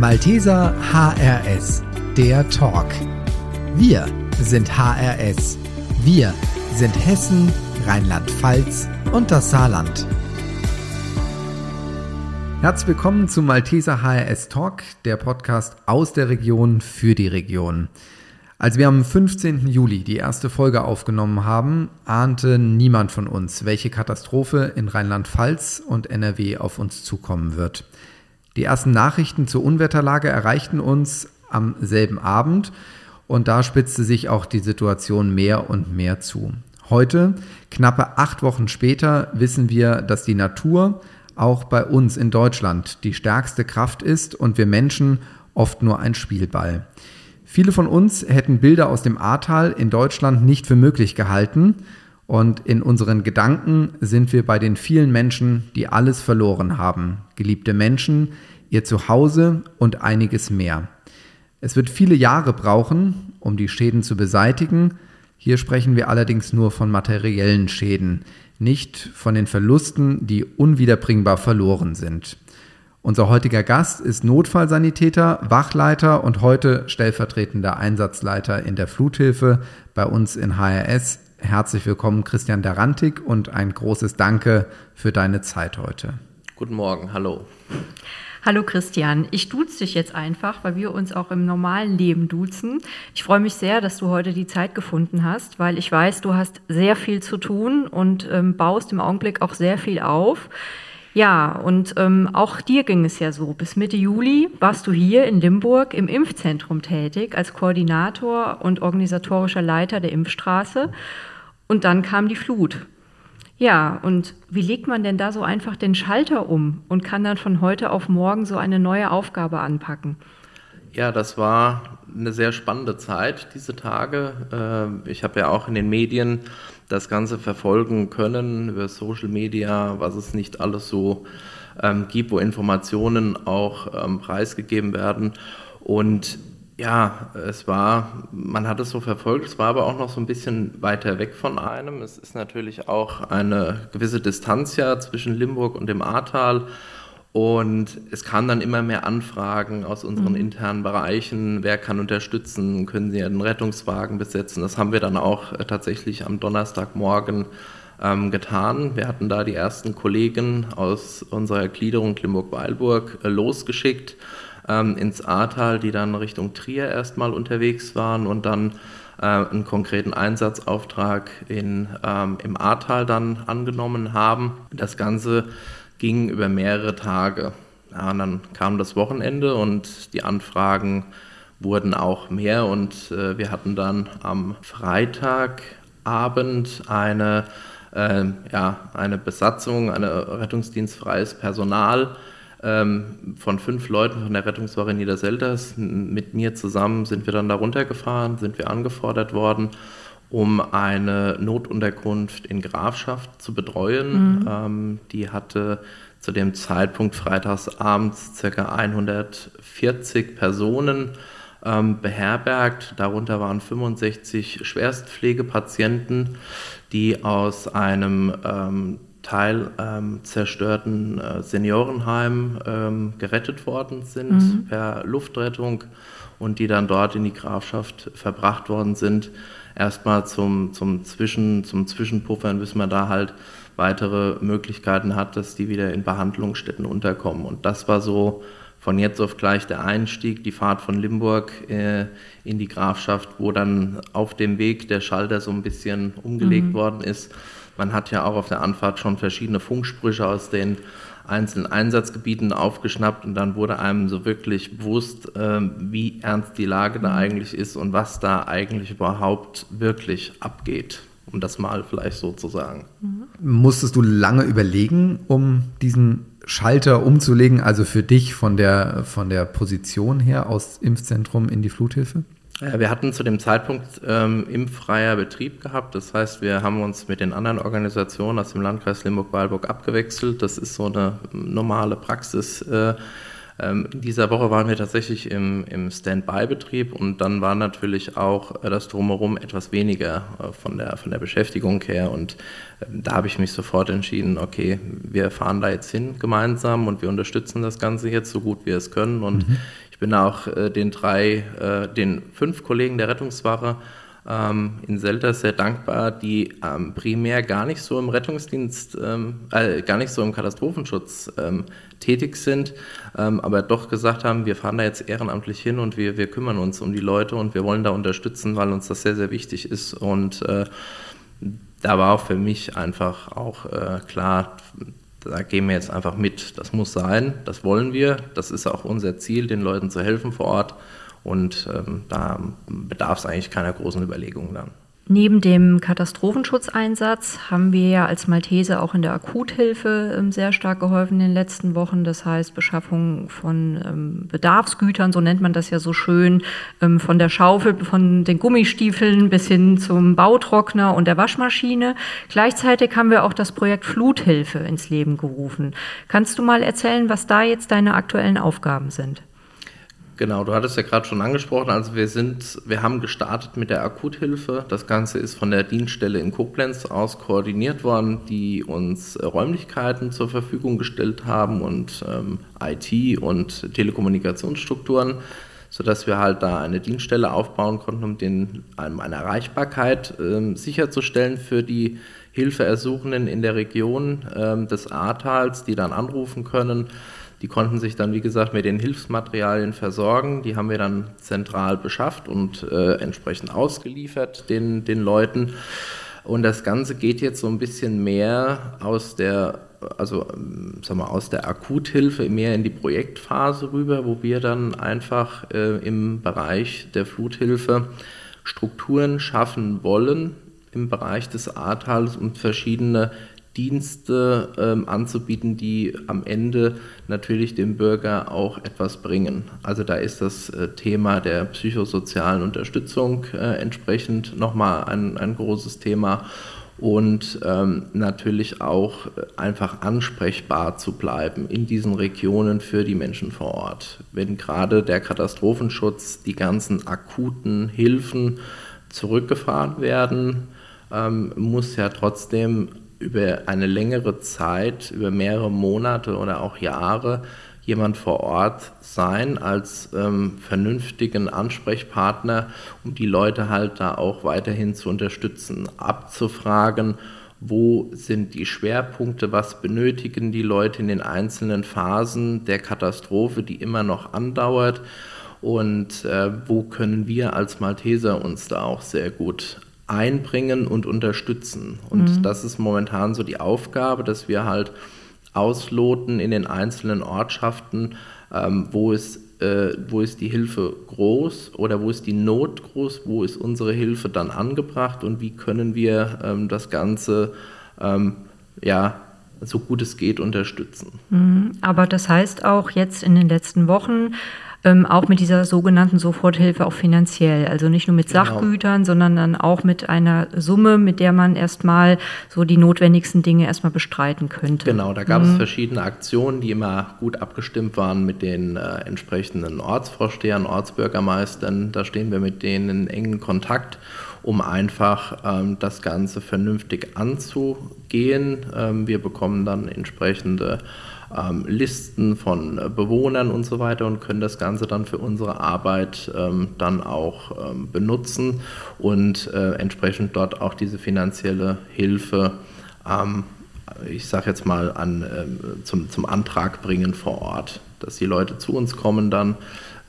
Malteser HRS, der Talk. Wir sind HRS. Wir sind Hessen, Rheinland-Pfalz und das Saarland. Herzlich willkommen zum Malteser HRS Talk, der Podcast aus der Region für die Region. Als wir am 15. Juli die erste Folge aufgenommen haben, ahnte niemand von uns, welche Katastrophe in Rheinland-Pfalz und NRW auf uns zukommen wird. Die ersten Nachrichten zur Unwetterlage erreichten uns am selben Abend und da spitzte sich auch die Situation mehr und mehr zu. Heute, knappe acht Wochen später, wissen wir, dass die Natur auch bei uns in Deutschland die stärkste Kraft ist und wir Menschen oft nur ein Spielball. Viele von uns hätten Bilder aus dem Ahrtal in Deutschland nicht für möglich gehalten und in unseren Gedanken sind wir bei den vielen Menschen, die alles verloren haben. Geliebte Menschen, ihr Zuhause und einiges mehr. Es wird viele Jahre brauchen, um die Schäden zu beseitigen. Hier sprechen wir allerdings nur von materiellen Schäden, nicht von den Verlusten, die unwiederbringbar verloren sind. Unser heutiger Gast ist Notfallsanitäter, Wachleiter und heute stellvertretender Einsatzleiter in der Fluthilfe bei uns in HRS Herzlich willkommen, Christian Darantik, und ein großes Danke für deine Zeit heute. Guten Morgen, hallo. Hallo Christian, ich duze dich jetzt einfach, weil wir uns auch im normalen Leben duzen. Ich freue mich sehr, dass du heute die Zeit gefunden hast, weil ich weiß, du hast sehr viel zu tun und ähm, baust im Augenblick auch sehr viel auf. Ja, und ähm, auch dir ging es ja so. Bis Mitte Juli warst du hier in Limburg im Impfzentrum tätig als Koordinator und organisatorischer Leiter der Impfstraße. Und dann kam die Flut. Ja, und wie legt man denn da so einfach den Schalter um und kann dann von heute auf morgen so eine neue Aufgabe anpacken? Ja, das war eine sehr spannende Zeit, diese Tage. Ähm, ich habe ja auch in den Medien das Ganze verfolgen können, über Social Media, was es nicht alles so ähm, gibt, wo Informationen auch ähm, preisgegeben werden. Und ja, es war, man hat es so verfolgt, es war aber auch noch so ein bisschen weiter weg von einem. Es ist natürlich auch eine gewisse Distanz ja zwischen Limburg und dem Ahrtal. Und es kamen dann immer mehr Anfragen aus unseren mhm. internen Bereichen. Wer kann unterstützen? Können Sie einen Rettungswagen besetzen? Das haben wir dann auch äh, tatsächlich am Donnerstagmorgen ähm, getan. Wir hatten da die ersten Kollegen aus unserer Gliederung Limburg-Weilburg äh, losgeschickt ähm, ins Ahrtal, die dann Richtung Trier erstmal unterwegs waren und dann äh, einen konkreten Einsatzauftrag in, ähm, im Ahrtal dann angenommen haben. Das Ganze ging über mehrere Tage. Ja, dann kam das Wochenende und die Anfragen wurden auch mehr und äh, wir hatten dann am Freitagabend eine, äh, ja, eine Besatzung, ein rettungsdienstfreies Personal ähm, von fünf Leuten von der Rettungswache Niederselters. Mit mir zusammen sind wir dann da runtergefahren, sind wir angefordert worden, um eine Notunterkunft in Grafschaft zu betreuen. Mhm. Ähm, die hatte zu dem Zeitpunkt freitagsabends ca. 140 Personen ähm, beherbergt. Darunter waren 65 Schwerstpflegepatienten, die aus einem ähm, Teil ähm, zerstörten äh, Seniorenheim ähm, gerettet worden sind mhm. per Luftrettung und die dann dort in die Grafschaft verbracht worden sind. Erstmal zum, zum, Zwischen, zum Zwischenpuffern, bis man da halt weitere Möglichkeiten hat, dass die wieder in Behandlungsstätten unterkommen. Und das war so von jetzt auf gleich der Einstieg, die Fahrt von Limburg äh, in die Grafschaft, wo dann auf dem Weg der Schalter so ein bisschen umgelegt mhm. worden ist man hat ja auch auf der Anfahrt schon verschiedene Funksprüche aus den einzelnen Einsatzgebieten aufgeschnappt und dann wurde einem so wirklich bewusst, äh, wie ernst die Lage da eigentlich ist und was da eigentlich überhaupt wirklich abgeht, um das mal vielleicht so zu sagen. Mhm. Musstest du lange überlegen, um diesen Schalter umzulegen, also für dich von der, von der Position her aus Impfzentrum in die Fluthilfe? Wir hatten zu dem Zeitpunkt ähm, impffreier Betrieb gehabt. Das heißt, wir haben uns mit den anderen Organisationen aus dem Landkreis Limburg-Weilburg abgewechselt. Das ist so eine normale Praxis äh, Ähm, in dieser Woche waren wir tatsächlich im, im Standby-Betrieb und dann war natürlich auch äh, das Drumherum etwas weniger äh, von, der, von der Beschäftigung her. Und ähm, da habe ich mich sofort entschieden, okay, wir fahren da jetzt hin gemeinsam und wir unterstützen das Ganze jetzt so gut wir es können. Und mhm. ich bin auch äh, den drei, den fünf Kollegen der Rettungswache ähm, in Selter sehr dankbar, die ähm, primär gar nicht so im Rettungsdienst, ähm, äh, gar nicht so im Katastrophenschutz ähm, tätig sind, ähm, aber doch gesagt haben, wir fahren da jetzt ehrenamtlich hin und wir, wir kümmern uns um die Leute und wir wollen da unterstützen, weil uns das sehr, sehr wichtig ist. Und äh, da war auch für mich einfach auch äh, klar, da gehen wir jetzt einfach mit. Das muss sein, das wollen wir, das ist auch unser Ziel, den Leuten zu helfen vor Ort. Und ähm, da bedarf es eigentlich keiner großen Überlegung dann. Neben dem Katastrophenschutzeinsatz haben wir ja als Malteser auch in der Akuthilfe ähm, sehr stark geholfen in den letzten Wochen. Das heißt Beschaffung von ähm, Bedarfsgütern, so nennt man das ja so schön, ähm, von der Schaufel, von den Gummistiefeln bis hin zum Bautrockner und der Waschmaschine. Gleichzeitig haben wir auch das Projekt Fluthilfe ins Leben gerufen. Kannst du mal erzählen, was da jetzt deine aktuellen Aufgaben sind? Genau, du hattest ja gerade schon angesprochen, also wir sind, wir haben gestartet mit der Akuthilfe. Das Ganze ist von der Dienststelle in Koblenz aus koordiniert worden, die uns äh, Räumlichkeiten zur Verfügung gestellt haben und ähm, IT und Telekommunikationsstrukturen, sodass wir halt da eine Dienststelle aufbauen konnten, um den, um eine Erreichbarkeit ähm, sicherzustellen für die Hilfeersuchenden in der Region ähm, des Ahrtals, die dann anrufen können die konnten sich dann, wie gesagt, mit den Hilfsmaterialien versorgen. Die haben wir dann zentral beschafft und äh, entsprechend ausgeliefert den, den Leuten. Und das Ganze geht jetzt so ein bisschen mehr aus der, also ähm, sag mal, aus der Akuthilfe mehr in die Projektphase rüber, wo wir dann einfach äh, im Bereich der Fluthilfe Strukturen schaffen wollen im Bereich des Ahrtals und verschiedene Dienste ähm, anzubieten, die am Ende natürlich dem Bürger auch etwas bringen. Also da ist das äh, Thema der psychosozialen Unterstützung äh, entsprechend nochmal ein, ein großes Thema und ähm, natürlich auch einfach ansprechbar zu bleiben in diesen Regionen für die Menschen vor Ort. Wenn gerade der Katastrophenschutz, die ganzen akuten Hilfen zurückgefahren werden, ähm, muss ja trotzdem über eine längere Zeit, über mehrere Monate oder auch Jahre jemand vor Ort sein als ähm, vernünftigen Ansprechpartner, um die Leute halt da auch weiterhin zu unterstützen, abzufragen, wo sind die Schwerpunkte, was benötigen die Leute in den einzelnen Phasen der Katastrophe, die immer noch andauert. Und äh, wo können wir als Malteser uns da auch sehr gut einbringen und unterstützen. Und mhm. das ist momentan so die Aufgabe, dass wir halt ausloten in den einzelnen Ortschaften, ähm, wo, ist, äh, wo ist die Hilfe groß oder wo ist die Not groß, wo ist unsere Hilfe dann angebracht und wie können wir ähm, das Ganze ähm, ja, so gut es geht unterstützen. Mhm. Aber das heißt auch jetzt in den letzten Wochen, ähm, auch mit dieser sogenannten Soforthilfe auch finanziell. Also nicht nur mit genau. Sachgütern, sondern dann auch mit einer Summe, mit der man erstmal so die notwendigsten Dinge erstmal bestreiten könnte. Genau, da gab mhm. es verschiedene Aktionen, die immer gut abgestimmt waren mit den äh, entsprechenden Ortsvorstehern, Ortsbürgermeistern. Da stehen wir mit denen in engen Kontakt um einfach ähm, das Ganze vernünftig anzugehen. Ähm, wir bekommen dann entsprechende ähm, Listen von Bewohnern und so weiter und können das Ganze dann für unsere Arbeit ähm, dann auch ähm, benutzen und äh, entsprechend dort auch diese finanzielle Hilfe, ähm, ich sage jetzt mal, an, äh, zum, zum Antrag bringen vor Ort, dass die Leute zu uns kommen dann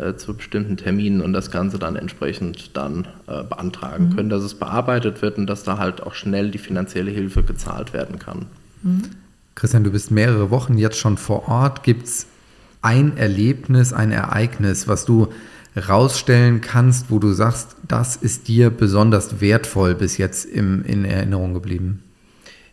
äh, zu bestimmten Terminen und das Ganze dann entsprechend dann äh, beantragen mhm. können, dass es bearbeitet wird und dass da halt auch schnell die finanzielle Hilfe gezahlt werden kann. Mhm. Christian, du bist mehrere Wochen jetzt schon vor Ort. Gibt es ein Erlebnis, ein Ereignis, was du rausstellen kannst, wo du sagst, das ist dir besonders wertvoll bis jetzt im, in Erinnerung geblieben?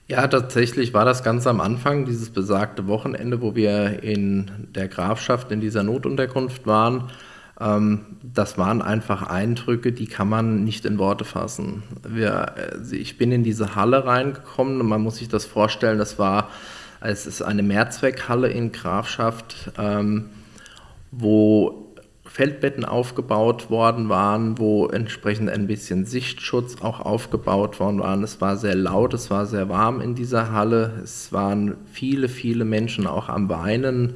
Ja, tatsächlich war das ganz am Anfang, dieses besagte Wochenende, wo wir in der Grafschaft in dieser Notunterkunft waren. Ähm, das waren einfach Eindrücke, die kann man nicht in Worte fassen. Wir, äh, ich bin in diese Halle reingekommen und man muss sich das vorstellen, das war, es ist eine Mehrzweckhalle in Grafschaft ähm, wo Feldbetten aufgebaut worden waren, wo entsprechend ein bisschen Sichtschutz auch aufgebaut worden waren. Es war sehr laut, es war sehr warm in dieser Halle. Es waren viele, viele Menschen auch am Weinen,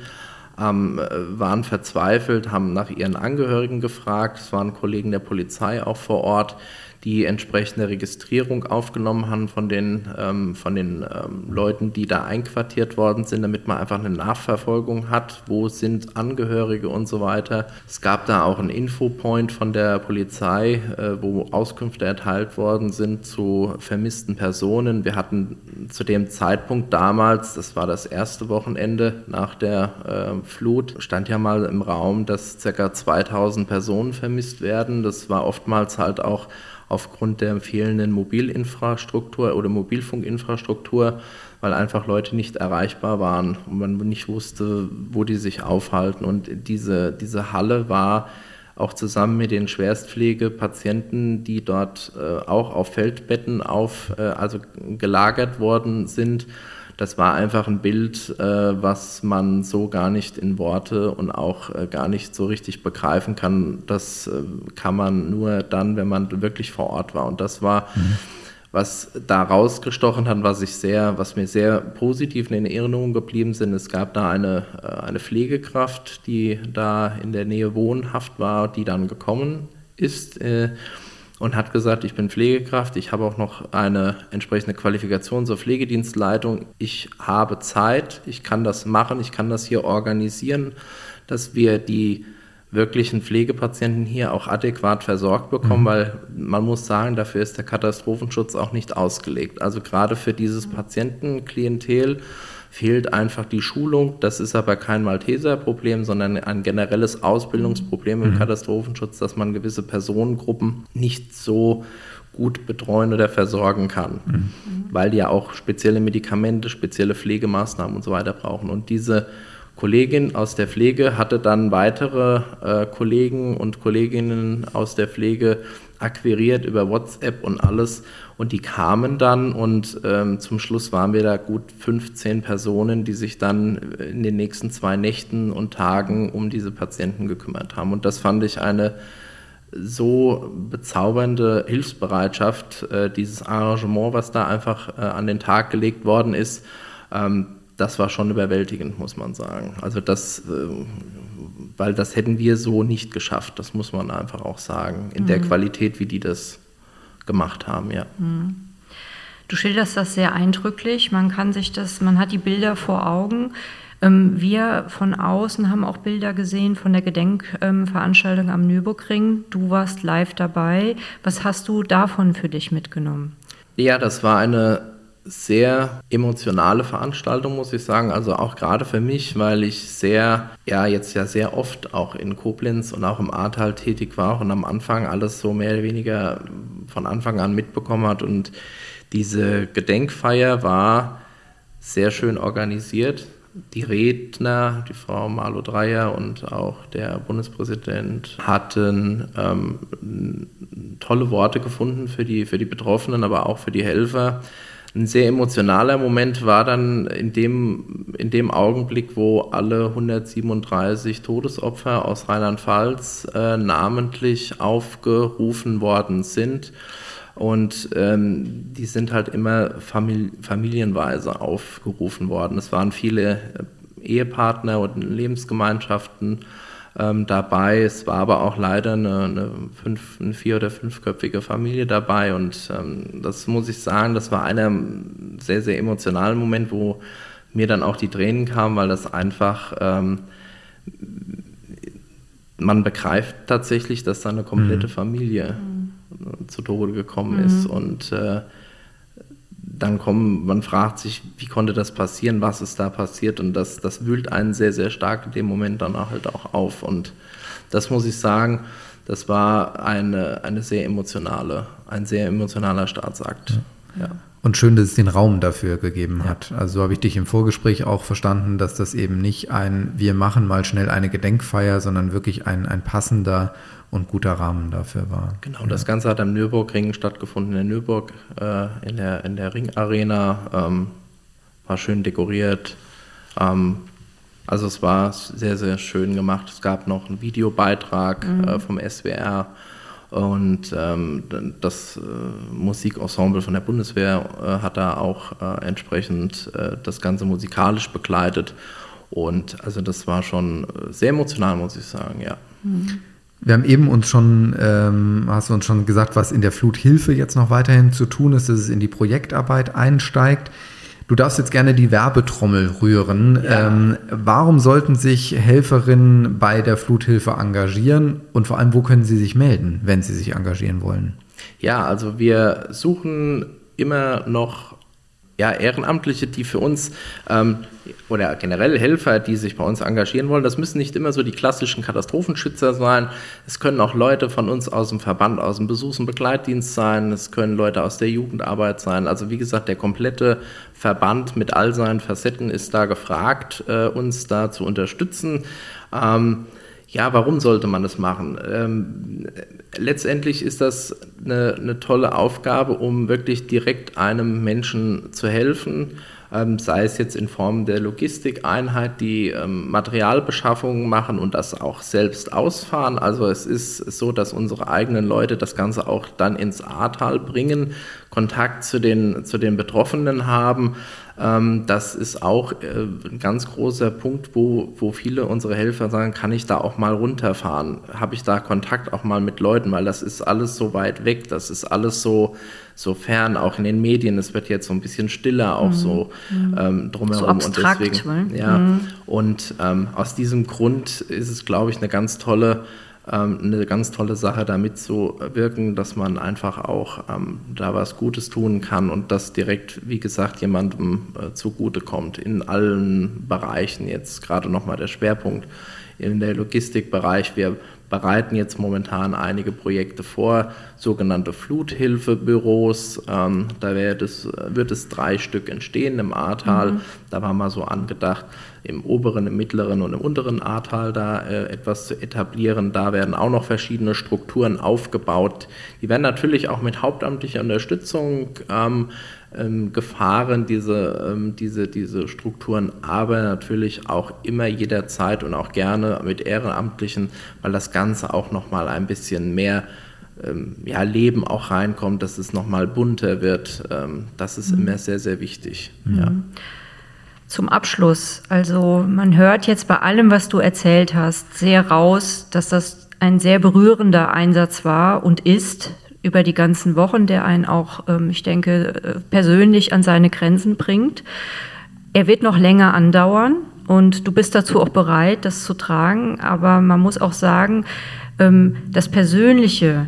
ähm, waren verzweifelt, haben nach ihren Angehörigen gefragt. Es waren Kollegen der Polizei auch vor Ort die entsprechende Registrierung aufgenommen haben von den, ähm, von den ähm, Leuten, die da einquartiert worden sind, damit man einfach eine Nachverfolgung hat, wo sind Angehörige und so weiter. Es gab da auch einen Infopoint von der Polizei, äh, wo Auskünfte erteilt worden sind zu vermissten Personen. Wir hatten zu dem Zeitpunkt damals, das war das erste Wochenende nach der äh, Flut, stand ja mal im Raum, dass ca. 2000 Personen vermisst werden. Das war oftmals halt auch aufgrund der fehlenden Mobilinfrastruktur oder Mobilfunkinfrastruktur, weil einfach Leute nicht erreichbar waren und man nicht wusste, wo die sich aufhalten. Und diese, diese Halle war auch zusammen mit den Schwerstpflegepatienten, die dort äh, auch auf Feldbetten auf, äh, also gelagert worden sind, das war einfach ein Bild, äh, was man so gar nicht in Worte und auch äh, gar nicht so richtig begreifen kann. Das äh, kann man nur dann, wenn man wirklich vor Ort war. Und das war, mhm. was da rausgestochen hat, was ich sehr, was mir sehr positiv in Erinnerung geblieben sind. Es gab da eine, äh, eine Pflegekraft, die da in der Nähe wohnhaft war, die dann gekommen ist äh, und hat gesagt, ich bin Pflegekraft, ich habe auch noch eine entsprechende Qualifikation zur Pflegedienstleitung, ich habe Zeit, ich kann das machen, ich kann das hier organisieren, dass wir die wirklichen Pflegepatienten hier auch adäquat versorgt bekommen, mhm. weil man muss sagen, dafür ist der Katastrophenschutz auch nicht ausgelegt. Also gerade für dieses Patientenklientel fehlt einfach die Schulung. Das ist aber kein Malteser-Problem, sondern ein generelles Ausbildungsproblem im mhm. Katastrophenschutz, dass man gewisse Personengruppen nicht so gut betreuen oder versorgen kann, mhm. weil die ja auch spezielle Medikamente, spezielle Pflegemaßnahmen und so weiter brauchen. Und diese Kollegin aus der Pflege hatte dann weitere äh, Kollegen und Kolleginnen aus der Pflege akquiriert über WhatsApp und alles. Und die kamen dann und ähm, zum Schluss waren wir da gut 15 Personen, die sich dann in den nächsten zwei Nächten und Tagen um diese Patienten gekümmert haben. Und das fand ich eine so bezaubernde Hilfsbereitschaft, äh, dieses Arrangement, was da einfach äh, an den Tag gelegt worden ist. Ähm, das war schon überwältigend, muss man sagen. Also das, äh, weil das hätten wir so nicht geschafft, das muss man einfach auch sagen, in mhm. der Qualität, wie die das gemacht haben, ja. Mhm. Du schilderst das sehr eindrücklich. Man kann sich das, man hat die Bilder vor Augen. Ähm, wir von außen haben auch Bilder gesehen von der Gedenkveranstaltung am Nürburgring. Du warst live dabei. Was hast du davon für dich mitgenommen? Ja, das war eine sehr emotionale Veranstaltung, muss ich sagen. Also auch gerade für mich, weil ich sehr, ja, jetzt ja sehr oft auch in Koblenz und auch im Ahrtal tätig war und am Anfang alles so mehr oder weniger von Anfang an mitbekommen hat. Und diese Gedenkfeier war sehr schön organisiert. Die Redner, die Frau Marlo Dreyer und auch der Bundespräsident hatten ähm, tolle Worte gefunden für die, für die Betroffenen, aber auch für die Helfer ein sehr emotionaler Moment war dann in dem, in dem Augenblick, wo alle 137 Todesopfer aus Rheinland-Pfalz äh, namentlich aufgerufen worden sind. Und ähm, die sind halt immer famili familienweise aufgerufen worden. Es waren viele äh, Ehepartner und Lebensgemeinschaften ähm, dabei. Es war aber auch leider eine, eine, fünf, eine vier- oder fünfköpfige Familie dabei und ähm, das muss ich sagen, das war einer sehr, sehr emotionalen Moment, wo mir dann auch die Tränen kamen, weil das einfach, ähm, man begreift tatsächlich, dass da eine komplette mhm. Familie mhm. zu Tode gekommen mhm. ist und äh, dann kommen, man fragt sich, wie konnte das passieren, was ist da passiert und das, das wühlt einen sehr, sehr stark in dem Moment dann halt auch auf und das muss ich sagen, das war eine, eine sehr emotionale, ein sehr emotionaler Staatsakt. Ja. ja. Und schön, dass es den Raum dafür gegeben hat. Ja. Also so habe ich dich im Vorgespräch auch verstanden, dass das eben nicht ein, wir machen mal schnell eine Gedenkfeier, sondern wirklich ein, ein passender und guter Rahmen dafür war. Genau, ja. das Ganze hat am Nürburgring stattgefunden, in Nürburg, äh, in, der, in der Ringarena, ähm, war schön dekoriert. Ähm, Also es war sehr, sehr schön gemacht. Es gab noch einen Videobeitrag mhm. äh, vom SWR und ähm, das äh, Musikensemble von der Bundeswehr äh, hat da auch äh, entsprechend äh, das Ganze musikalisch begleitet. Und also das war schon äh, sehr emotional, muss ich sagen, ja. Mhm. Wir haben eben uns schon, ähm, hast du uns schon gesagt, was in der Fluthilfe jetzt noch weiterhin zu tun ist, dass es in die Projektarbeit einsteigt. Du darfst jetzt gerne die Werbetrommel rühren. Ja. Ähm, warum sollten sich Helferinnen bei der Fluthilfe engagieren und vor allem, wo können sie sich melden, wenn sie sich engagieren wollen? Ja, also wir suchen immer noch ja, Ehrenamtliche, die für uns ähm, oder generell Helfer, die sich bei uns engagieren wollen. Das müssen nicht immer so die klassischen Katastrophenschützer sein. Es können auch Leute von uns aus dem Verband, aus dem Besuchs- und Begleitdienst sein. Es können Leute aus der Jugendarbeit sein. Also wie gesagt, der komplette Verband mit all seinen Facetten ist da gefragt, äh, uns da zu unterstützen. Ähm, ja, warum sollte man das machen? Ähm, letztendlich ist das eine, eine, tolle Aufgabe, um wirklich direkt einem Menschen zu helfen, ähm, sei es jetzt in Form der Logistikeinheit, die ähm, Materialbeschaffungen machen und das auch selbst ausfahren. Also es ist so, dass unsere eigenen Leute das Ganze auch dann ins Ahrtal bringen, Kontakt zu den, zu den Betroffenen haben. Ähm, das ist auch äh, ein ganz großer Punkt, wo, wo viele unserer Helfer sagen, kann ich da auch mal runterfahren? Habe ich da Kontakt auch mal mit Leuten? Weil das ist alles so weit weg, das ist alles so, so fern, auch in den Medien. Es wird jetzt so ein bisschen stiller auch mhm. so mhm. ähm, drumherum. So abstrakt, und deswegen, ja. Mhm. Und ähm, aus diesem Grund ist es, glaube ich, eine ganz tolle eine ganz tolle Sache, da mitzuwirken, dass man einfach auch ähm, da was Gutes tun kann und das direkt, wie gesagt, jemandem äh, zugutekommt in allen Bereichen. Jetzt gerade nochmal der Schwerpunkt in der Logistikbereich. Wir bereiten jetzt momentan einige Projekte vor, sogenannte Fluthilfebüros. Ähm, da wird es, wird es drei Stück entstehen im Ahrtal. Mhm. Da war mal so angedacht, im oberen, im mittleren und im unteren Ahrtal da äh, etwas zu etablieren. Da werden auch noch verschiedene Strukturen aufgebaut. Die werden natürlich auch mit hauptamtlicher Unterstützung ähm, ähm, gefahren, diese, ähm, diese, diese Strukturen, aber natürlich auch immer jederzeit und auch gerne mit Ehrenamtlichen, weil das Ganze auch nochmal ein bisschen mehr ähm, ja, Leben auch reinkommt, dass es nochmal bunter wird. Ähm, das ist mhm. immer sehr, sehr wichtig. Mhm. Ja zum Abschluss. Also man hört jetzt bei allem, was du erzählt hast, sehr raus, dass das ein sehr berührender Einsatz war und ist über die ganzen Wochen, der einen auch, ähm, ich denke, äh, persönlich an seine Grenzen bringt. Er wird noch länger andauern und du bist dazu auch bereit, das zu tragen. Aber man muss auch sagen, ähm, das Persönliche,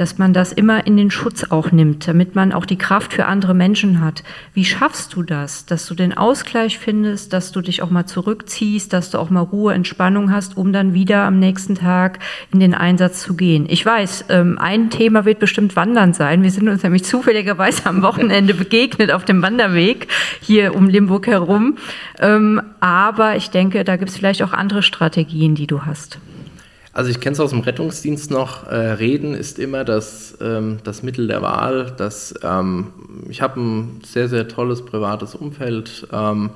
dass man das immer in den Schutz auch nimmt, damit man auch die Kraft für andere Menschen hat. Wie schaffst du das, dass du den Ausgleich findest, dass du dich auch mal zurückziehst, dass du auch mal Ruhe, Entspannung hast, um dann wieder am nächsten Tag in den Einsatz zu gehen? Ich weiß, ähm, ein Thema wird bestimmt Wandern sein. Wir sind uns nämlich zufälligerweise am Wochenende begegnet auf dem Wanderweg hier um Limburg herum. Ähm, aber ich denke, da gibt es vielleicht auch andere Strategien, die du hast. Also ich kenne es aus dem Rettungsdienst noch. Äh, Reden ist immer das, ähm, das Mittel der Wahl. Das, ähm, ich habe ein sehr, sehr tolles privates Umfeld ähm,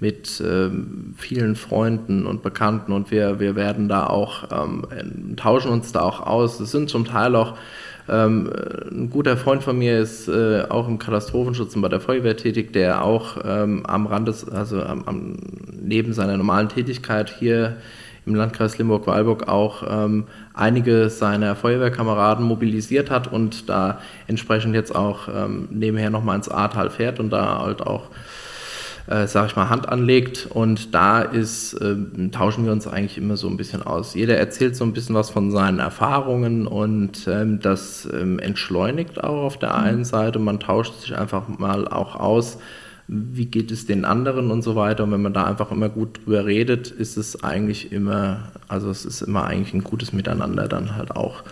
mit ähm, vielen Freunden und Bekannten und wir, wir werden da auch, ähm, tauschen uns da auch aus. Es sind zum Teil auch ähm, ein guter Freund von mir ist äh, auch im Katastrophenschutz und bei der Feuerwehr tätig, der auch am Rand also am, neben seiner normalen Tätigkeit hier im Landkreis Limburg-Weilburg auch ähm, einige seiner Feuerwehrkameraden mobilisiert hat und da entsprechend jetzt auch ähm, nebenher nochmal ins Ahrtal fährt und da halt auch äh, sag ich mal, Hand anlegt. Und da ist, äh, tauschen wir uns eigentlich immer so ein bisschen aus. Jeder erzählt so ein bisschen was von seinen Erfahrungen und ähm, das ähm, entschleunigt auch auf der einen Seite. Man tauscht sich einfach mal auch aus, wie geht es den anderen und so weiter. Und wenn man da einfach immer gut drüber redet, ist es eigentlich immer, also es ist immer eigentlich ein gutes Miteinander dann halt auch.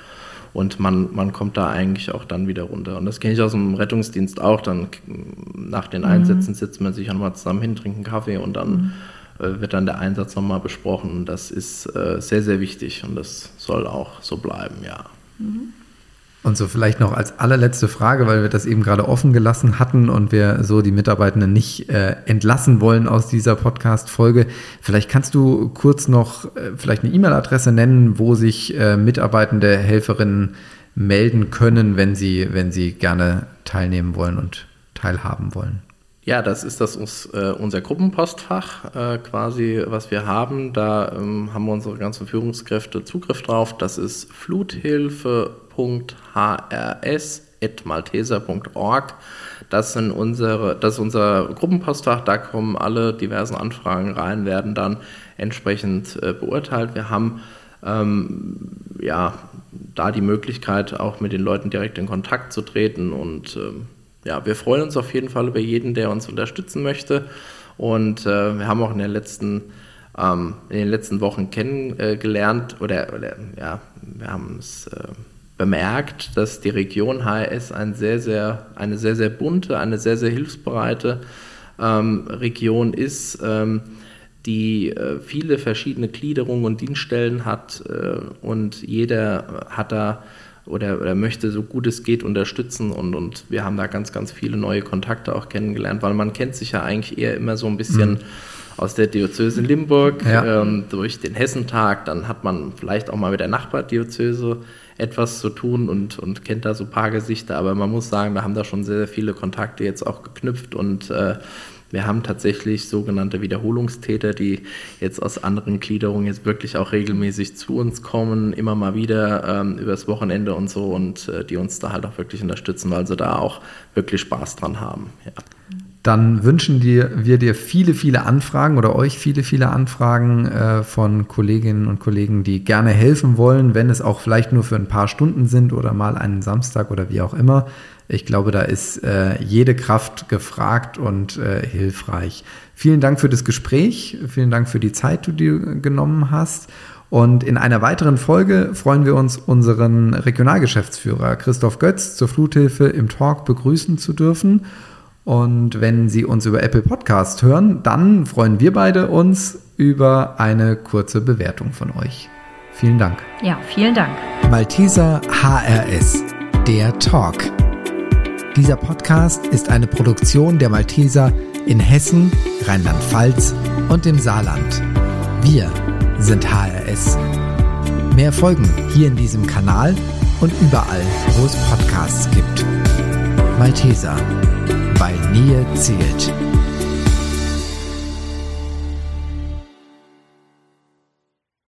Und man, man kommt da eigentlich auch dann wieder runter. Und das kenne ich aus dem Rettungsdienst auch. Dann nach den Einsätzen sitzt man sich auch nochmal zusammen hin, trinkt einen Kaffee und dann mhm. äh, wird dann der Einsatz nochmal besprochen. Und das ist äh, sehr, sehr wichtig und das soll auch so bleiben, ja. Mhm. Und so vielleicht noch als allerletzte Frage, weil wir das eben gerade offen gelassen hatten und wir so die Mitarbeitenden nicht äh, entlassen wollen aus dieser Podcast-Folge. Vielleicht kannst du kurz noch äh, vielleicht eine E-Mail-Adresse nennen, wo sich äh, mitarbeitende Helferinnen melden können, wenn sie, wenn sie gerne teilnehmen wollen und teilhaben wollen. Ja, das ist das äh, unser Gruppenpostfach äh, quasi, was wir haben. Da ähm, haben unsere ganzen Führungskräfte Zugriff drauf. Das ist fluthilfe.hrs.malteser.org. Das, sind unsere, das ist unser Gruppenpostfach. Da kommen alle diversen Anfragen rein, werden dann entsprechend äh, beurteilt. Wir haben ähm, ja, da die Möglichkeit, auch mit den Leuten direkt in Kontakt zu treten und ähm, ja, wir freuen uns auf jeden Fall über jeden, der uns unterstützen möchte. Und äh, wir haben auch in, letzten, ähm, in den letzten Wochen kennengelernt oder, oder ja, wir haben es äh, bemerkt, dass die Region HRS ein sehr, sehr, eine sehr, sehr bunte, eine sehr, sehr hilfsbereite ähm, Region ist, ähm, die äh, viele verschiedene Gliederungen und Dienststellen hat äh, und jeder hat da oder, oder möchte so gut es geht unterstützen und, und wir haben da ganz, ganz viele neue Kontakte auch kennengelernt, weil man kennt sich ja eigentlich eher immer so ein bisschen mhm. aus der Diözese Limburg ja. ähm, durch den Hessentag, dann hat man vielleicht auch mal mit der Nachbardiözese etwas zu tun und, und kennt da so ein paar Gesichter, aber man muss sagen, wir haben da schon sehr, sehr viele Kontakte jetzt auch geknüpft und äh, wir haben tatsächlich sogenannte Wiederholungstäter, die jetzt aus anderen Gliederungen jetzt wirklich auch regelmäßig zu uns kommen, immer mal wieder ähm, übers Wochenende und so und äh, die uns da halt auch wirklich unterstützen, weil sie da auch wirklich Spaß dran haben. Ja. Dann wünschen dir, wir dir viele, viele Anfragen oder euch viele, viele Anfragen äh, von Kolleginnen und Kollegen, die gerne helfen wollen, wenn es auch vielleicht nur für ein paar Stunden sind oder mal einen Samstag oder wie auch immer. Ich glaube, da ist äh, jede Kraft gefragt und äh, hilfreich. Vielen Dank für das Gespräch. Vielen Dank für die Zeit, die du dir genommen hast. Und in einer weiteren Folge freuen wir uns, unseren Regionalgeschäftsführer Christoph Götz zur Fluthilfe im Talk begrüßen zu dürfen. Und wenn Sie uns über Apple Podcast hören, dann freuen wir beide uns über eine kurze Bewertung von euch. Vielen Dank. Ja, vielen Dank. Malteser HRS, der Talk. Dieser Podcast ist eine Produktion der Malteser in Hessen, Rheinland-Pfalz und dem Saarland. Wir sind HRS. Mehr Folgen hier in diesem Kanal und überall, wo es Podcasts gibt. Malteser, weil Nähe zählt.